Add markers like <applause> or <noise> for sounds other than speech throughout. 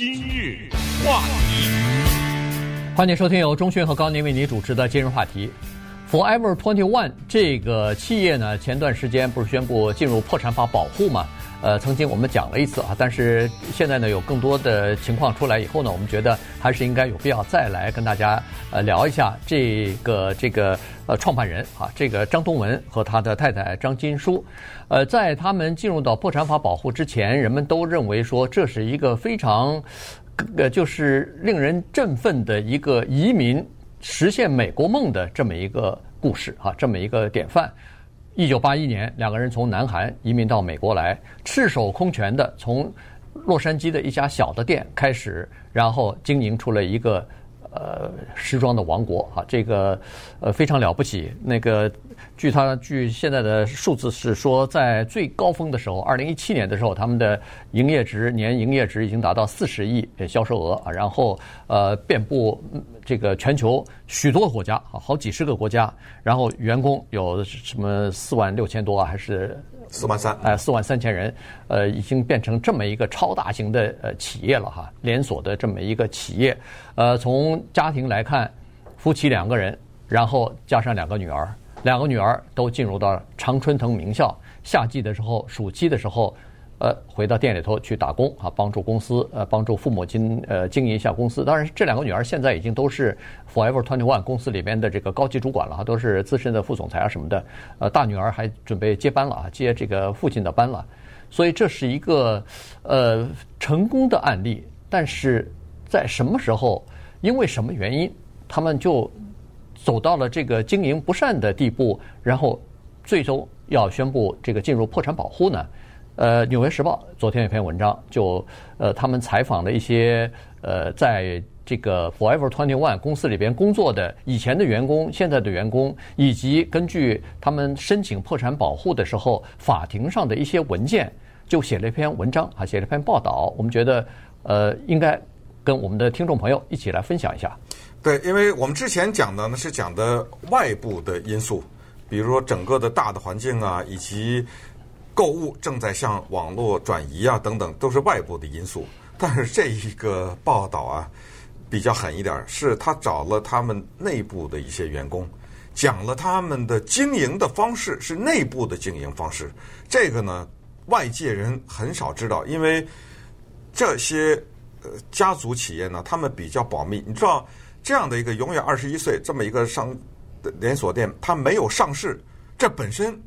今日话题，欢迎收听由钟迅和高宁为您主持的今日话题。Forever Twenty One 这个企业呢，前段时间不是宣布进入破产法保护吗？呃，曾经我们讲了一次啊，但是现在呢，有更多的情况出来以后呢，我们觉得还是应该有必要再来跟大家呃聊一下这个这个呃创办人啊，这个张东文和他的太太张金书。呃，在他们进入到破产法保护之前，人们都认为说这是一个非常呃就是令人振奋的一个移民实现美国梦的这么一个故事啊，这么一个典范。一九八一年，两个人从南韩移民到美国来，赤手空拳的从洛杉矶的一家小的店开始，然后经营出了一个呃时装的王国啊，这个呃非常了不起。那个据他据现在的数字是说，在最高峰的时候，二零一七年的时候，他们的营业值年营业值已经达到四十亿销售额啊，然后呃遍布。这个全球许多国家啊，好几十个国家，然后员工有什么四万六千多啊，还是四万三？哎，四万三千人，呃，已经变成这么一个超大型的呃企业了哈，连锁的这么一个企业。呃，从家庭来看，夫妻两个人，然后加上两个女儿，两个女儿都进入到常春藤名校，夏季的时候，暑期的时候。呃，回到店里头去打工啊，帮助公司，呃，帮助父母亲，呃，经营一下公司。当然，这两个女儿现在已经都是 Forever Twenty One 公司里边的这个高级主管了，都是资深的副总裁啊什么的。呃，大女儿还准备接班了啊，接这个父亲的班了。所以这是一个呃成功的案例。但是在什么时候，因为什么原因，他们就走到了这个经营不善的地步，然后最终要宣布这个进入破产保护呢？呃，《纽约时报》昨天有篇文章，就呃，他们采访了一些呃，在这个 Forever Twenty One 公司里边工作的以前的员工、现在的员工，以及根据他们申请破产保护的时候，法庭上的一些文件，就写了一篇文章啊，写了一篇报道。我们觉得呃，应该跟我们的听众朋友一起来分享一下。对，因为我们之前讲的呢是讲的外部的因素，比如说整个的大的环境啊，以及。购物正在向网络转移啊，等等，都是外部的因素。但是这一个报道啊，比较狠一点，是他找了他们内部的一些员工，讲了他们的经营的方式，是内部的经营方式。这个呢，外界人很少知道，因为这些呃家族企业呢，他们比较保密。你知道，这样的一个永远二十一岁这么一个商的连锁店，它没有上市，这本身。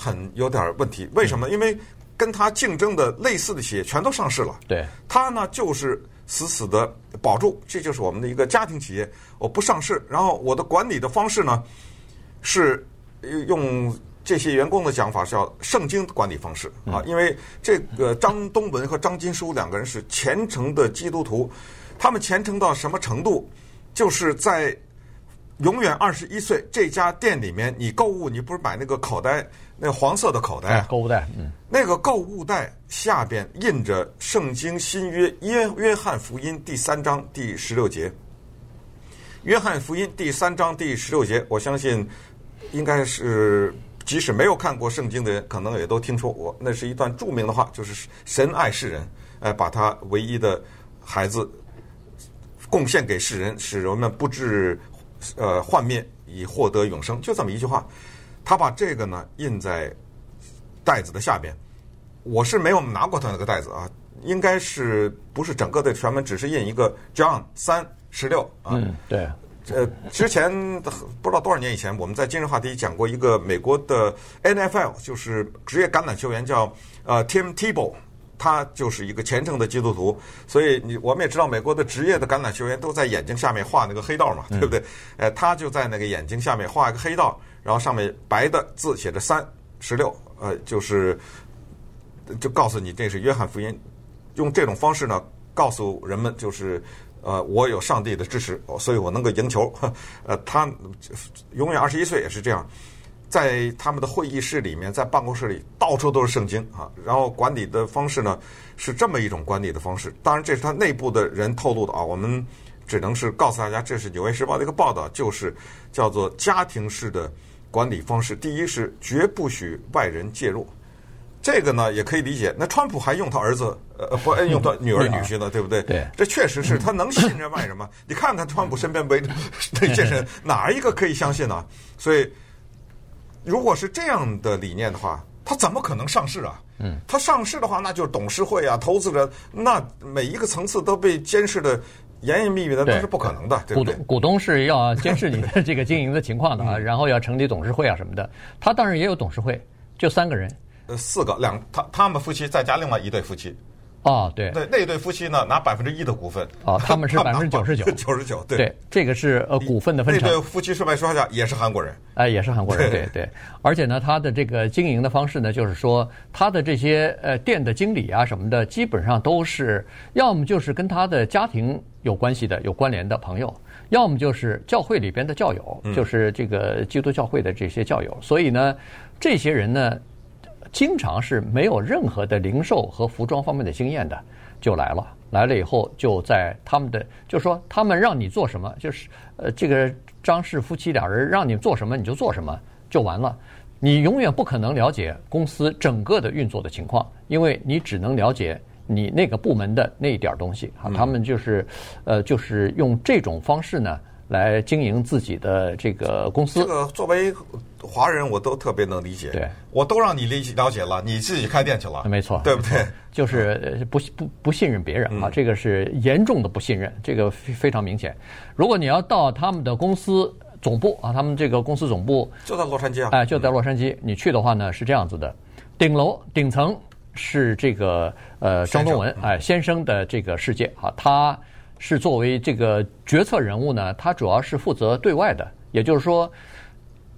很有点问题，为什么？因为跟它竞争的类似的企业全都上市了。对，他呢就是死死的保住，这就是我们的一个家庭企业，我不上市。然后我的管理的方式呢，是用这些员工的讲法是叫圣经管理方式啊。因为这个张东文和张金书两个人是虔诚的基督徒，他们虔诚到什么程度？就是在永远二十一岁这家店里面，你购物，你不是买那个口袋？那黄色的口袋，购物袋，嗯，那个购物袋下边印着《圣经新约约约翰福音》第三章第十六节，《约翰福音》第三章第十六节，我相信应该是即使没有看过圣经的人，可能也都听说过。那是一段著名的话，就是神爱世人，哎，把他唯一的孩子贡献给世人，使人们不至呃幻灭，以获得永生，就这么一句话。他把这个呢印在袋子的下边，我是没有拿过他那个袋子啊，应该是不是整个的全文，只是印一个 John 三十六啊。嗯，对。呃，之前不知道多少年以前，我们在今日话题讲过一个美国的 NFL，就是职业橄榄球员叫呃 Tim Tebow，他就是一个虔诚的基督徒，所以你我们也知道美国的职业的橄榄球员都在眼睛下面画那个黑道嘛，对不对？呃，他就在那个眼睛下面画一个黑道。然后上面白的字写着三十六，呃，就是就告诉你这是约翰福音，用这种方式呢告诉人们，就是呃，我有上帝的支持，所以我能够赢球。<laughs> 呃，他永远二十一岁也是这样，在他们的会议室里面，在办公室里到处都是圣经啊。然后管理的方式呢是这么一种管理的方式，当然这是他内部的人透露的啊，我们只能是告诉大家，这是《纽约时报》的一个报道，就是叫做家庭式的。管理方式，第一是绝不许外人介入，这个呢也可以理解。那川普还用他儿子，呃，不用他女儿女婿呢，<laughs> 对不对？对，这确实是他能信任外人吗？<laughs> 你看看川普身边围着 <laughs> 那些人，哪一个可以相信呢？所以，如果是这样的理念的话，它怎么可能上市啊？嗯，它上市的话，那就是董事会啊，投资者，那每一个层次都被监视的。严严密密的那是不可能的，对，对股东股东是要监视你的这个经营的情况的啊，然后要成立董事会啊什么的。他当然也有董事会，就三个人，呃，四个两他他们夫妻再加另外一对夫妻。哦，对，对，那对夫妻呢拿百分之一的股份。哦，他们是 <laughs> 百分之九十九，九十九，对，对，这个是呃股份的分成。那对夫妻顺便说一下，也是韩国人，哎，也是韩国人，对对。而且呢，他的这个经营的方式呢，就是说他的这些呃店的经理啊什么的，基本上都是要么就是跟他的家庭有关系的、有关联的朋友，要么就是教会里边的教友，就是这个基督教会的这些教友。所以呢，这些人呢。经常是没有任何的零售和服装方面的经验的，就来了。来了以后，就在他们的，就说他们让你做什么，就是呃，这个张氏夫妻俩人让你做什么你就做什么就完了。你永远不可能了解公司整个的运作的情况，因为你只能了解你那个部门的那一点东西啊。他们就是，呃，就是用这种方式呢。来经营自己的这个公司。这个作为华人，我都特别能理解。对，我都让你理了解了，你自己开店去了。没错，对不对？就是不不不信任别人啊，嗯、这个是严重的不信任，这个非常明显。如果你要到他们的公司总部啊，他们这个公司总部就在洛杉矶啊，哎，就在洛杉矶。嗯、你去的话呢，是这样子的，顶楼顶层是这个呃张东文哎先生的这个世界啊，他。是作为这个决策人物呢，他主要是负责对外的，也就是说，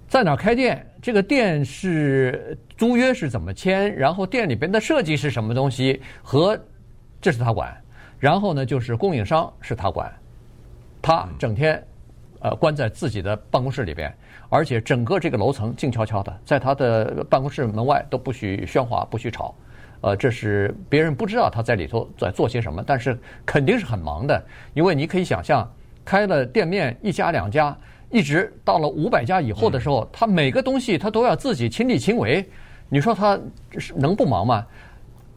在哪开店，这个店是租约是怎么签，然后店里边的设计是什么东西，和这是他管。然后呢，就是供应商是他管，他整天呃关在自己的办公室里边，而且整个这个楼层静悄悄的，在他的办公室门外都不许喧哗，不许吵。呃，这是别人不知道他在里头在做些什么，但是肯定是很忙的，因为你可以想象，开了店面一家两家，一直到了五百家以后的时候，他每个东西他都要自己亲力亲为，你说他能不忙吗？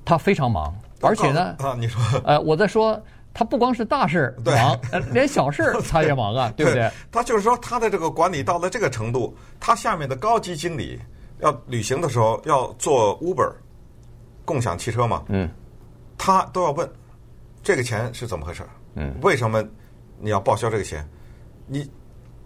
他非常忙，而且呢，啊，你说，呃，我在说，他不光是大事忙，连小事 <laughs> 他也忙啊，对不对？他就是说，他的这个管理到了这个程度，他下面的高级经理要旅行的时候要做 Uber。共享汽车嘛，嗯，他都要问这个钱是怎么回事？嗯，为什么你要报销这个钱？你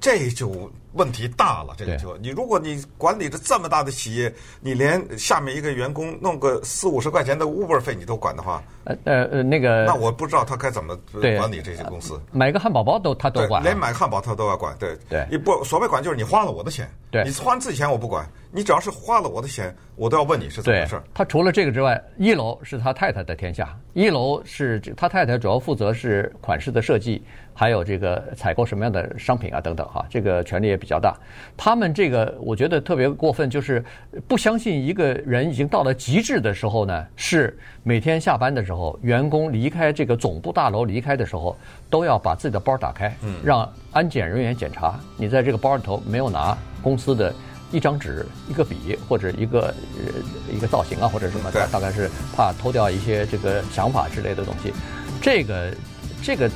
这就。问题大了，这个就你，如果你管理着这么大的企业，你连下面一个员工弄个四五十块钱的 Uber 费你都管的话，呃呃呃，那个，那我不知道他该怎么管理这些公司。买个汉堡包都他都管，连买汉堡他都要管。对对，你不所谓管就是你花了我的钱，对，你花自己钱我不管，你只要是花了我的钱，我都要问你是怎么回事。他除了这个之外，一楼是他太太的天下，一楼是他太太主要负责是款式的设计。还有这个采购什么样的商品啊等等哈，这个权利也比较大。他们这个我觉得特别过分，就是不相信一个人已经到了极致的时候呢，是每天下班的时候，员工离开这个总部大楼离开的时候，都要把自己的包打开，让安检人员检查你在这个包里头没有拿公司的一张纸、一个笔或者一个呃一个造型啊或者什么的，大概是怕偷掉一些这个想法之类的东西。这个这个。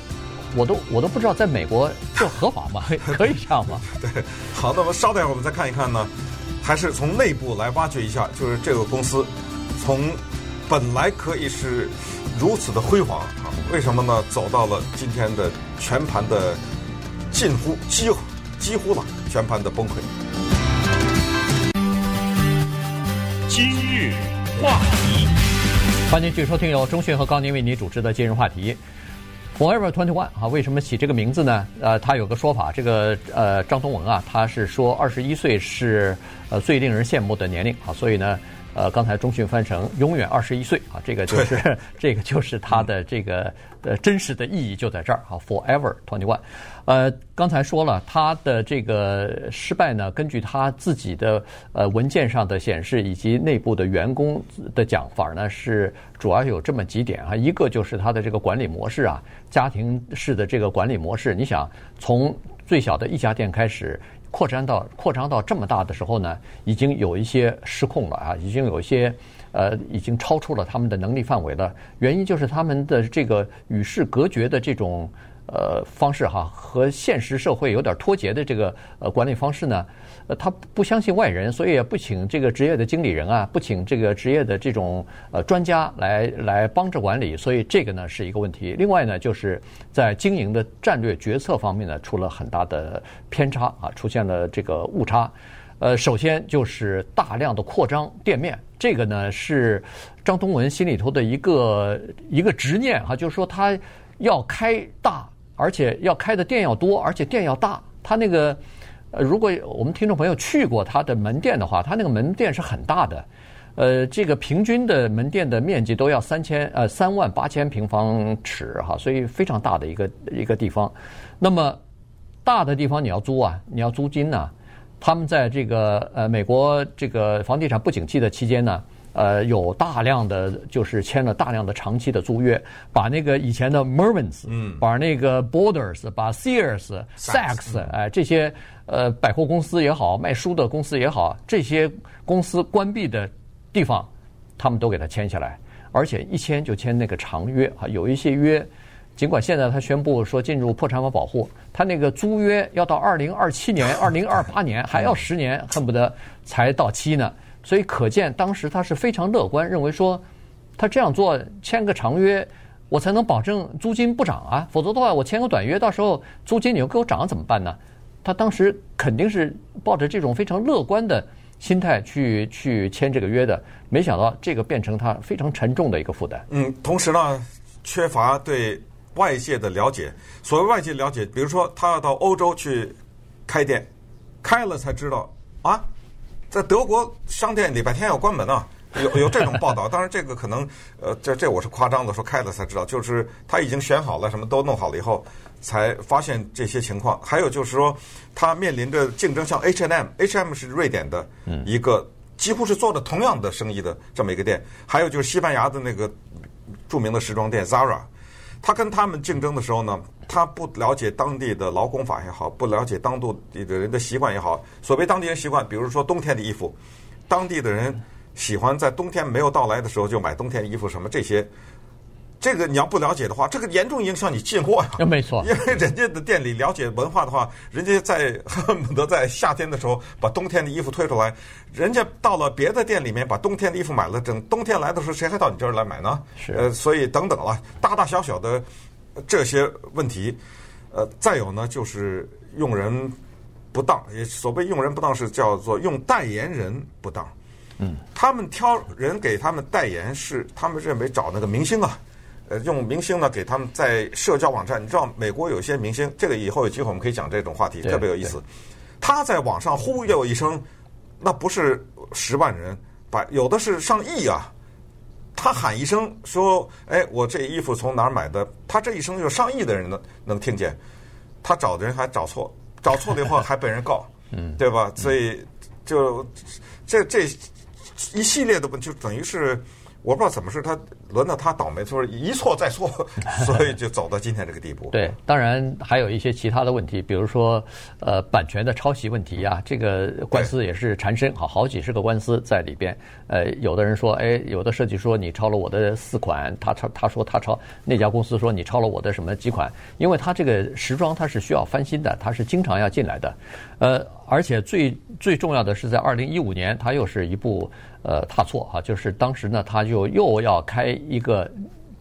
我都我都不知道，在美国这合法吗？<laughs> 可以这样吗？对，好，那么稍等一会儿，我们再看一看呢，还是从内部来挖掘一下，就是这个公司从本来可以是如此的辉煌啊，为什么呢？走到了今天的全盘的近乎几乎几乎了全盘的崩溃。今日话题，欢迎继续收听由中讯和高宁为您主持的今日话题。Forever Twenty One 啊，为什么起这个名字呢？呃，他有个说法，这个呃张东文啊，他是说二十一岁是呃最令人羡慕的年龄啊，所以呢。呃，刚才中讯翻成永远二十一岁啊，这个就是 <laughs> 这个就是它的这个呃真实的意义就在这儿啊，Forever Twenty One。呃，刚才说了他的这个失败呢，根据他自己的呃文件上的显示以及内部的员工的讲法呢，是主要有这么几点啊，一个就是他的这个管理模式啊，家庭式的这个管理模式，你想从最小的一家店开始。扩展到扩张到这么大的时候呢，已经有一些失控了啊，已经有一些呃，已经超出了他们的能力范围了。原因就是他们的这个与世隔绝的这种呃方式哈，和现实社会有点脱节的这个呃管理方式呢，呃，他不相信外人，所以也不请这个职业的经理人啊，不请这个职业的这种呃专家来来帮着管理，所以这个呢是一个问题。另外呢，就是在经营的战略决策方面呢，出了很大的偏差啊，出现了这个误差。呃，首先就是大量的扩张店面，这个呢是张东文心里头的一个一个执念哈，就是说他要开大，而且要开的店要多，而且店要大。他那个，呃，如果我们听众朋友去过他的门店的话，他那个门店是很大的，呃，这个平均的门店的面积都要三千呃三万八千平方尺哈，所以非常大的一个一个地方。那么大的地方你要租啊，你要租金呢？他们在这个呃美国这个房地产不景气的期间呢，呃有大量的就是签了大量的长期的租约，把那个以前的 Mervins，嗯，把那个 Borders，把 Sears、Saks，哎这些呃百货公司也好，卖书的公司也好，这些公司关闭的地方，他们都给他签下来，而且一签就签那个长约啊，有一些约。尽管现在他宣布说进入破产法保护，他那个租约要到二零二七年、二零二八年，还要十年，<laughs> 恨不得才到期呢。所以可见当时他是非常乐观，认为说他这样做签个长约，我才能保证租金不涨啊。否则的话，我签个短约，到时候租金你又给我涨了怎么办呢？他当时肯定是抱着这种非常乐观的心态去去签这个约的。没想到这个变成他非常沉重的一个负担。嗯，同时呢，缺乏对。外界的了解，所谓外界了解，比如说他要到欧洲去开店，开了才知道啊，在德国商店礼拜天要关门啊，有有这种报道。当然，这个可能呃，这这我是夸张的，说开了才知道，就是他已经选好了，什么都弄好了以后，才发现这些情况。还有就是说，他面临着竞争，像 H&M，H&M 是瑞典的一个几乎是做的同样的生意的这么一个店，还有就是西班牙的那个著名的时装店 Zara。他跟他们竞争的时候呢，他不了解当地的劳工法也好，不了解当地的人的习惯也好。所谓当地人习惯，比如说冬天的衣服，当地的人喜欢在冬天没有到来的时候就买冬天衣服，什么这些。这个你要不了解的话，这个严重影响你进货呀。没错，因为人家的店里了解文化的话，人家在恨不得在夏天的时候把冬天的衣服推出来，人家到了别的店里面把冬天的衣服买了，等冬天来的时候，谁还到你这儿来买呢？是。呃，所以等等了，大大小小的这些问题，呃，再有呢，就是用人不当，也所谓用人不当是叫做用代言人不当。嗯。他们挑人给他们代言是他们认为找那个明星啊。呃，用明星呢给他们在社交网站，你知道美国有些明星，这个以后有机会我们可以讲这种话题，特别有意思。他在网上忽悠一声，那不是十万人，把有的是上亿啊。他喊一声说：“哎，我这衣服从哪儿买的？”他这一声就上亿的人能能听见。他找的人还找错，找错了以后还被人告，<laughs> 嗯，对吧？所以就这这一系列的问题，就等于是。我不知道怎么是他轮到他倒霉，就是一错再错，<laughs> 所以就走到今天这个地步。对，当然还有一些其他的问题，比如说呃版权的抄袭问题啊，这个官司也是缠身，好好几十个官司在里边。呃，有的人说，哎，有的设计说你抄了我的四款，他抄他说他抄，那家公司说你抄了我的什么几款，因为他这个时装它是需要翻新的，它是经常要进来的，呃，而且最最重要的是在二零一五年，它又是一部。呃，踏错哈，就是当时呢，他就又要开一个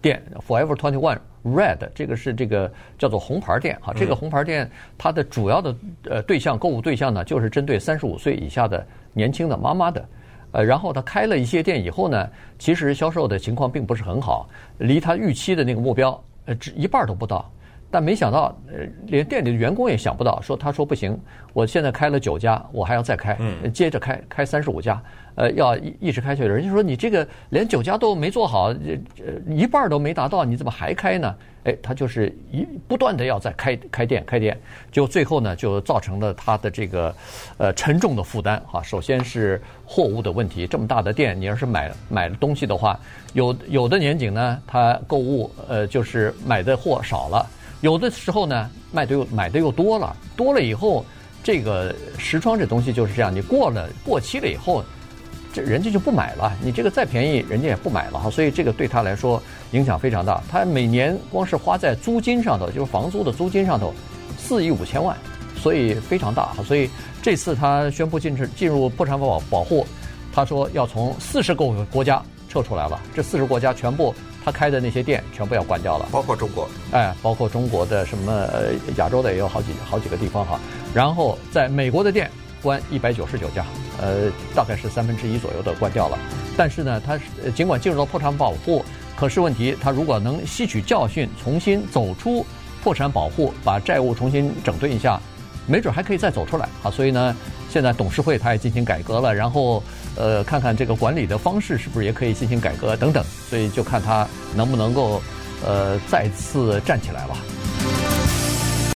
店，Forever Twenty One Red，这个是这个叫做红牌店哈。这个红牌店它的主要的呃对象购物对象呢，就是针对三十五岁以下的年轻的妈妈的。呃，然后他开了一些店以后呢，其实销售的情况并不是很好，离他预期的那个目标呃只一半都不到。但没想到，呃，连店里的员工也想不到，说他说不行，我现在开了九家，我还要再开，接着开开三十五家，呃，要一一直开下去。人家说你这个连九家都没做好，呃，一半都没达到，你怎么还开呢？哎，他就是一不断的要再开开店开店，就最后呢，就造成了他的这个呃沉重的负担哈。首先是货物的问题，这么大的店，你要是买买了东西的话，有有的年景呢，他购物呃就是买的货少了。有的时候呢，卖的又买的又多了，多了以后，这个时装这东西就是这样，你过了过期了以后，这人家就不买了。你这个再便宜，人家也不买了哈。所以这个对他来说影响非常大。他每年光是花在租金上头，就是房租的租金上头，四亿五千万，所以非常大。所以这次他宣布进进入破产保保护，他说要从四十个国家撤出来了。这四十国家全部他开的那些店全部要关掉了，包括中国，哎，包括中国的什么呃亚洲的也有好几好几个地方哈。然后在美国的店。关一百九十九家，呃，大概是三分之一左右的关掉了。但是呢，它尽管进入到破产保护，可是问题，他如果能吸取教训，重新走出破产保护，把债务重新整顿一下，没准还可以再走出来啊。所以呢，现在董事会他也进行改革了，然后呃，看看这个管理的方式是不是也可以进行改革等等。所以就看他能不能够呃再次站起来吧。